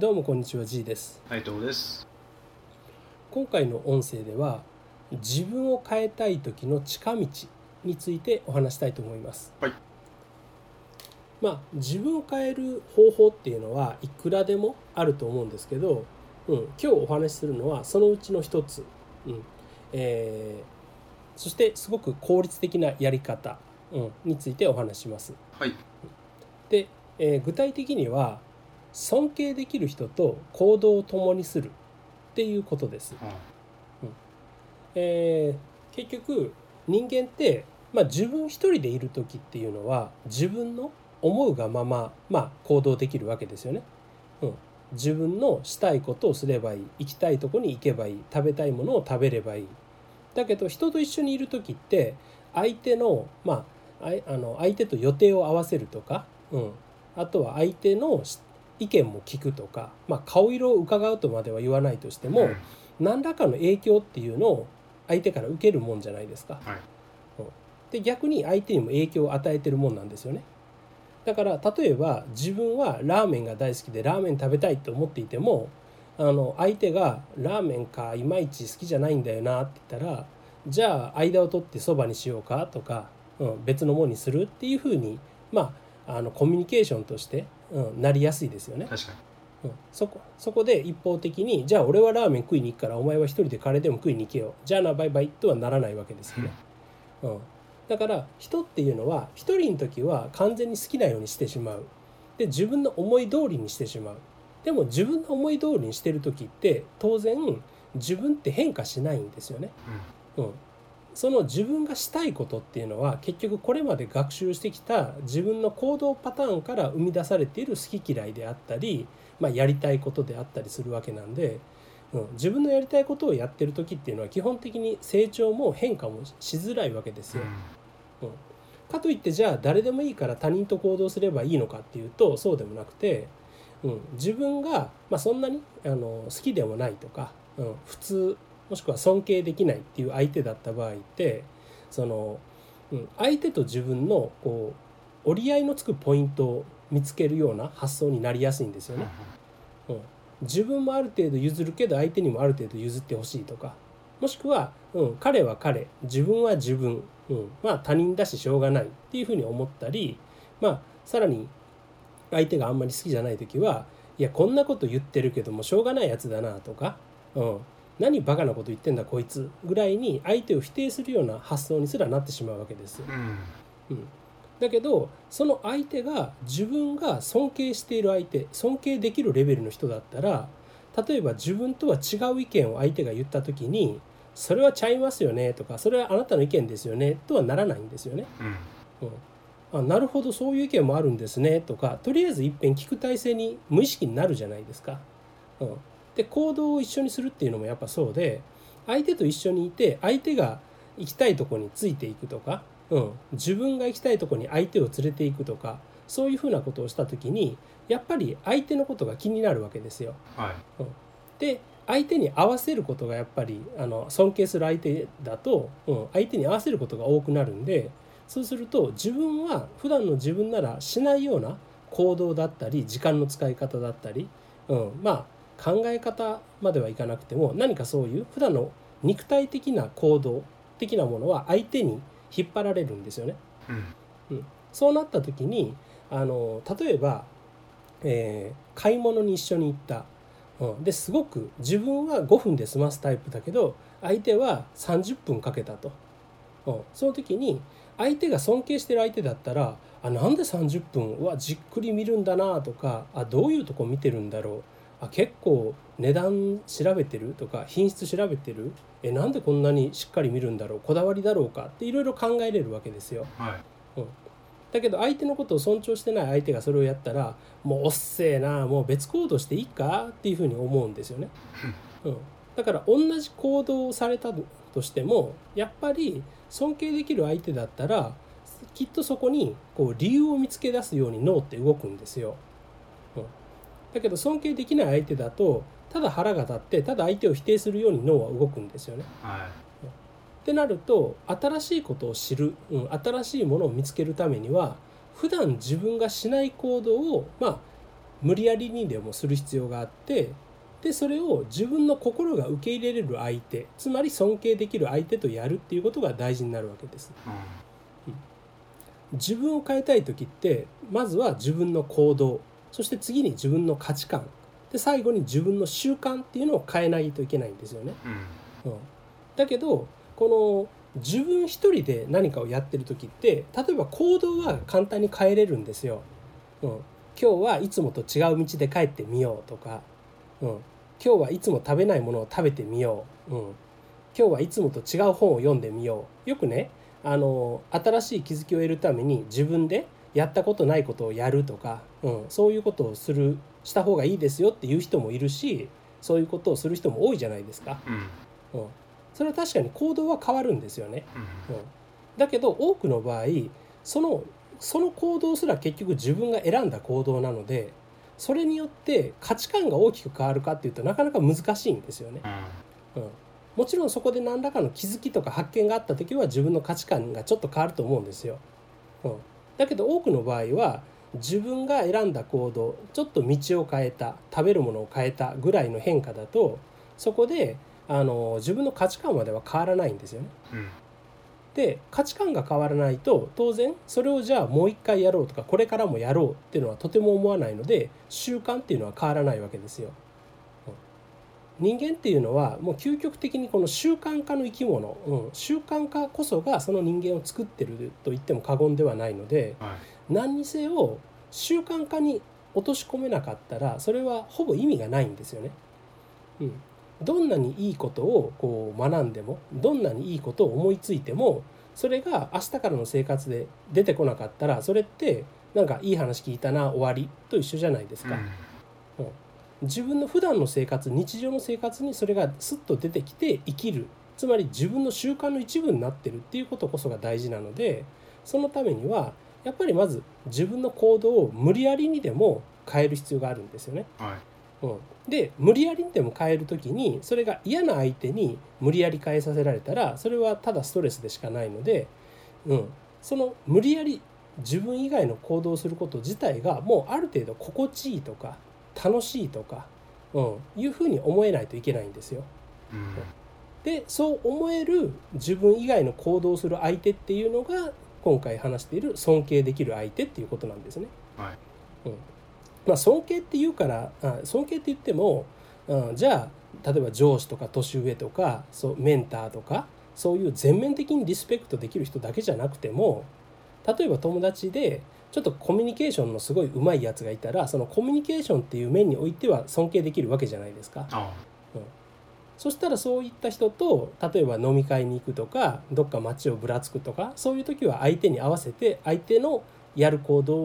どうもこんにちは G ですはい、どうもです。今回の音声では自分を変えたい時の近道についてお話したいと思いますはい。まあ自分を変える方法っていうのはいくらでもあると思うんですけど、うん、今日お話しするのはそのうちの一つ、うんえーそしてすごく効率的なやり方、うん、についてお話ししますはい。で、えー具体的には尊敬できる人と行動を共にするっていうことです。えー結局人間って、まあ、自分一人でいる時っていうのは自分の思うがまま、まあ、行動できるわけですよね。うん、自分のしたいことをすればいい行きたいとこに行けばいい食べたいものを食べればいい。だけど人と一緒にいる時って相手の,、まあ、あの相手と予定を合わせるとか、うん、あとは相手のし意見も聞くとか、まあ、顔色を伺うとまでは言わないとしても、うん何らかの影響っていうのを相手から受けるもんじゃないですか。はい。で逆に相手にも影響を与えてるもんなんですよね。だから例えば自分はラーメンが大好きでラーメン食べたいと思っていてもあの相手が「ラーメンかいまいち好きじゃないんだよな」って言ったら「じゃあ間を取ってそばにしようか」とか、うん、別のものにするっていうふうにまああのコミュニケーションとして、うん、なりやすいですよね。確かに。うん、そこそこで一方的にじゃあ俺はラーメン食いに行くからお前は一人でカレーでも食いに行けよじゃあなバイバイとはならないわけですよね。うん、だから人っていうのは一人の時は完全に好きなようにしてしまうで自分の思い通りにしてしまうでも自分の思い通りにしてる時って当然自分って変化しないんですよね。うん、その自分がしたいことっていうのは結局これまで学習してきた自分の行動パターンから生み出されている好き嫌いであったり、まあ、やりたいことであったりするわけなんで、うん、自分のやりたいことをやってる時っていうのは基本的に成長も変化もしづらいわけですよ。かといってじゃあ誰でもいいから他人と行動すればいいのかっていうとそうでもなくて、うん、自分が、まあ、そんなにあの好きでもないとか、うん、普通もしくは尊敬できないっていう相手だった場合ってその、うん、相手と自分のこう折り合いのつくポイントを見つけるような発想になりやすいんですようん。ね。うん、自分もある程度譲るけど相手にもある程度譲ってほしいとか。もしくは、うん、彼は彼自分は自分、うん、まあ他人だししょうがないっていうふうに思ったりまあさらに相手があんまり好きじゃない時はいやこんなこと言ってるけどもしょうがないやつだなとか、うん、何バカなこと言ってんだこいつぐらいに相手を否定するような発想にすらなってしまうわけです。うん。うん、だけどその相手が自分が尊敬している相手尊敬できるレベルの人だったら例えば自分とは違う意見を相手が言った時に「それはちゃいますよね」とか「それはあなたの意見ですよね」とはならないんですよね。うん。うん、あなるほどそういう意見もあるんですねとかとりあえず一遍聞く体制に無意識になるじゃないですか。うん、で行動を一緒にするっていうのもやっぱそうで相手と一緒にいて相手が行きたいとこについていくとか、うん、自分が行きたいとこに相手を連れていくとかそういうふうなことをした時にやっぱり相手のことが気になるわけですよ。はい。で相手に合わせることがやっぱりあの尊敬する相手だと、うん、相手に合わせることが多くなるんでそうすると自分は普段の自分ならしないような行動だったり時間の使い方だったり、うん、まあ考え方まではいかなくても何かそういう普段の肉体的な行動的なものは相手に引っ張られるんですよね。うん。そうなった時にあの例えば、えー買い物に一緒に行った、うん、ですごく自分は5分で済ますタイプだけど相手は30分かけたと、うん、その時に相手が尊敬してる相手だったらあなんで30分はじっくり見るんだなとかあどういうとこ見てるんだろうあ結構値段調べてるとか品質調べてる？えなんでこんなにしっかり見るんだろう？こだわりだろうか？っていろいろ考えれるわけですよ。はい。だけど相手のことを尊重してない相手がそれをやったらもうおっせえなもう別行動していいか？っていうふうに思うんですよね。うん、だから同じ行動をされたとしてもやっぱり尊敬できる相手だったらきっとそこにこう理由を見つけ出すように脳って動くんですよ。うん、だけど尊敬できない相手だとただ腹が立ってただ相手を否定するように脳は動くんですよね。はい。ってなると新しいことを知る、うん、新しいものを見つけるためには普段自分がしない行動をまあ無理やりにでもする必要があってでそれを自分の心が受け入れれる相手つまり尊敬できる相手とやるっていうことが大事になるわけです。自分を変えたい時ってまずは自分の行動そして次に自分の価値観。で最後に自分の習慣っていうのを変えないといけないんですよね。うん。うん、だけどこの自分一人で何かをやってる時って例えば行動は簡単に変えれるんですよ。うん、今日はいつもと違う道で帰ってみようとか、うん、今日はいつも食べないものを食べてみよう、うん、今日はいつもと違う本を読んでみよう。よくねあの新しい気づきを得るために自分でやったことないことをやるとか、うん、そういうことをするした方がいいですよっていう人もいるしそういうことをする人も多いじゃないですか。うんうん、それは確かに行動は変わるんですよね。うんうん、だけど多くの場合そのその行動すら結局自分が選んだ行動なのでそれによって価値観が大きく変わるかっていうとなかなか難しいんですよね。うん、もちろんそこで何らかの気づきとか発見があった時は自分の価値観がちょっと変わると思うんですよ。うん、だけど多くの場合は自分が選んだ行動ちょっと道を変えた食べるものを変えたぐらいの変化だとそこであの自分の価値観までは変わらないんですよね。うんで価値観が変わらないと当然それをじゃあもう一回やろうとかこれからもやろうっていうのはとても思わないので習慣っていうのは変わらないわけですよ。うん人間っていうのはもう究極的にこの習慣化の生き物、うん、習慣化こそがその人間を作ってると言っても過言ではないのではい何にせよ習慣化に落とし込めなかったらそれはほぼ意味がないんですよね。うん、どんなにいいことをこう学んでもどんなにいいことを思いついてもそれが明日からの生活で出てこなかったらそれってなんかいい話聞いたな終わりと一緒じゃないですか。自分の普段の生活日常の生活にそれがスッと出てきて生きる。つまり自分の習慣の一部になってるっていうことこそが大事なのでそのためにはやっぱりまず自分の行動を無理やりにでも変える必要があるんですよね。はい。うん、で無理やりにでも変える時にそれが嫌な相手に無理やり変えさせられたらそれはただストレスでしかないので、うん、その無理やり自分以外の行動をすること自体がもうある程度心地いいとか楽しいとか、うん、いうふうに思えないといけないんですよ。うんでそう思える自分以外の行動をする相手っていうのが今回話している尊敬できる相手っていうことなんですね。はいまあ、尊敬っていうからあ尊敬って言っても、うん、じゃあ例えば上司とか年上とかそうメンターとかそういう全面的にリスペクトできる人だけじゃなくても例えば友達でちょっとコミュニケーションのすごい上手いやつがいたらそのコミュニケーションっていう面においては尊敬できるわけじゃないですか。あそしたらそういった人と例えば飲み会に行くとかどっか街をぶらつくとかそういう時は相手に合わせて相手のやる行動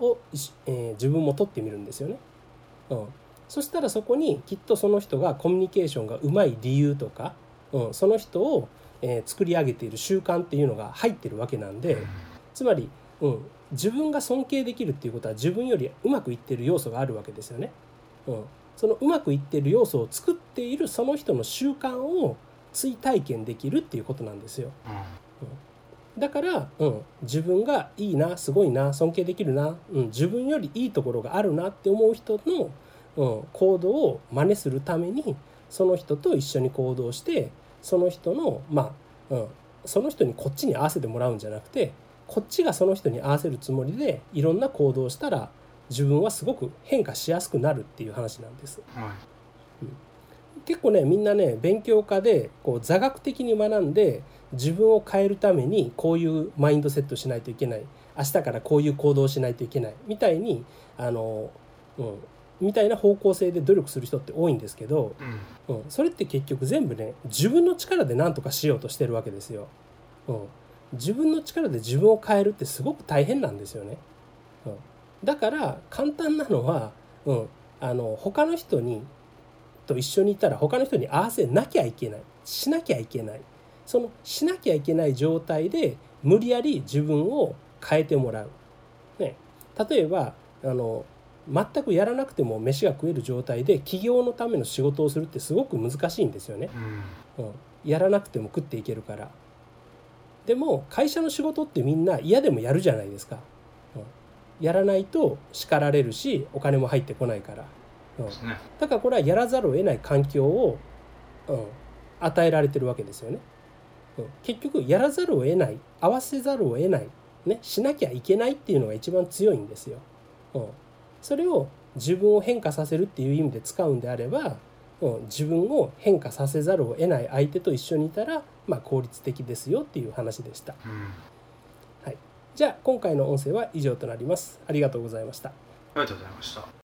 を、しえー自分も取ってみるんですよね。うん、そしたらそこにきっとその人がコミュニケーションがうまい理由とか、うん、その人を、えー作り上げている習慣っていうのが入ってるわけなんでつまり、うん、自分が尊敬できるっていうことは自分よりうまくいってる要素があるわけですよね。うん、そのうまくいってる要素を作っているその人の習慣を追体験できるっていうことなんですよ。だから、うん、自分がいいなすごいな尊敬できるな、うん、自分よりいいところがあるなって思う人の、うん、行動を真似するためにその人と一緒に行動してその人のまあ、うん、その人にこっちに合わせてもらうんじゃなくてこっちがその人に合わせるつもりでいろんな行動をしたら自分はすごく変化しやすくなるっていう話なんです。はい。結構ねみんなね勉強家でこう座学的に学んで自分を変えるためにこういうマインドセットしないといけない。明日からこういう行動をしないといけない。みたいにあの、うん、みたいな方向性で努力する人って多いんですけど、うん。うん、それって結局全部ね自分の力で何とかしようとしてるわけですよ。うん、自分の力で自分を変えるってすごく大変なんですよね。うん、だから簡単なのは、うん、あの他の人にと一緒にいたら他の人に合わせなきゃいけない。しなきゃいけない。そのしなきゃいけない状態で無理やり自分を変えてもらう。ね、例えばあの全くやらなくても飯が食える状態で起業のための仕事をするってすごく難しいんですよね。うん。うん、やらなくても食っていけるからでも会社の仕事ってみんな嫌でもやるじゃないですか、うん、やらないと叱られるしお金も入ってこないから、うん。だからこれはやらざるを得ない環境を、うん、与えられてるわけですよね。うん、結局やらざるを得ない合わせざるを得ない、ね、しなきゃいけないっていうのが一番強いんですよ。うん、それを自分を変化させるっていう意味で使うんであれば、うん、自分を変化させざるを得ない相手と一緒にいたら、まあ、効率的ですよっていう話でした。うん。じゃあ今回の音声は以上となります。ありがとうございました。ありがとうございました。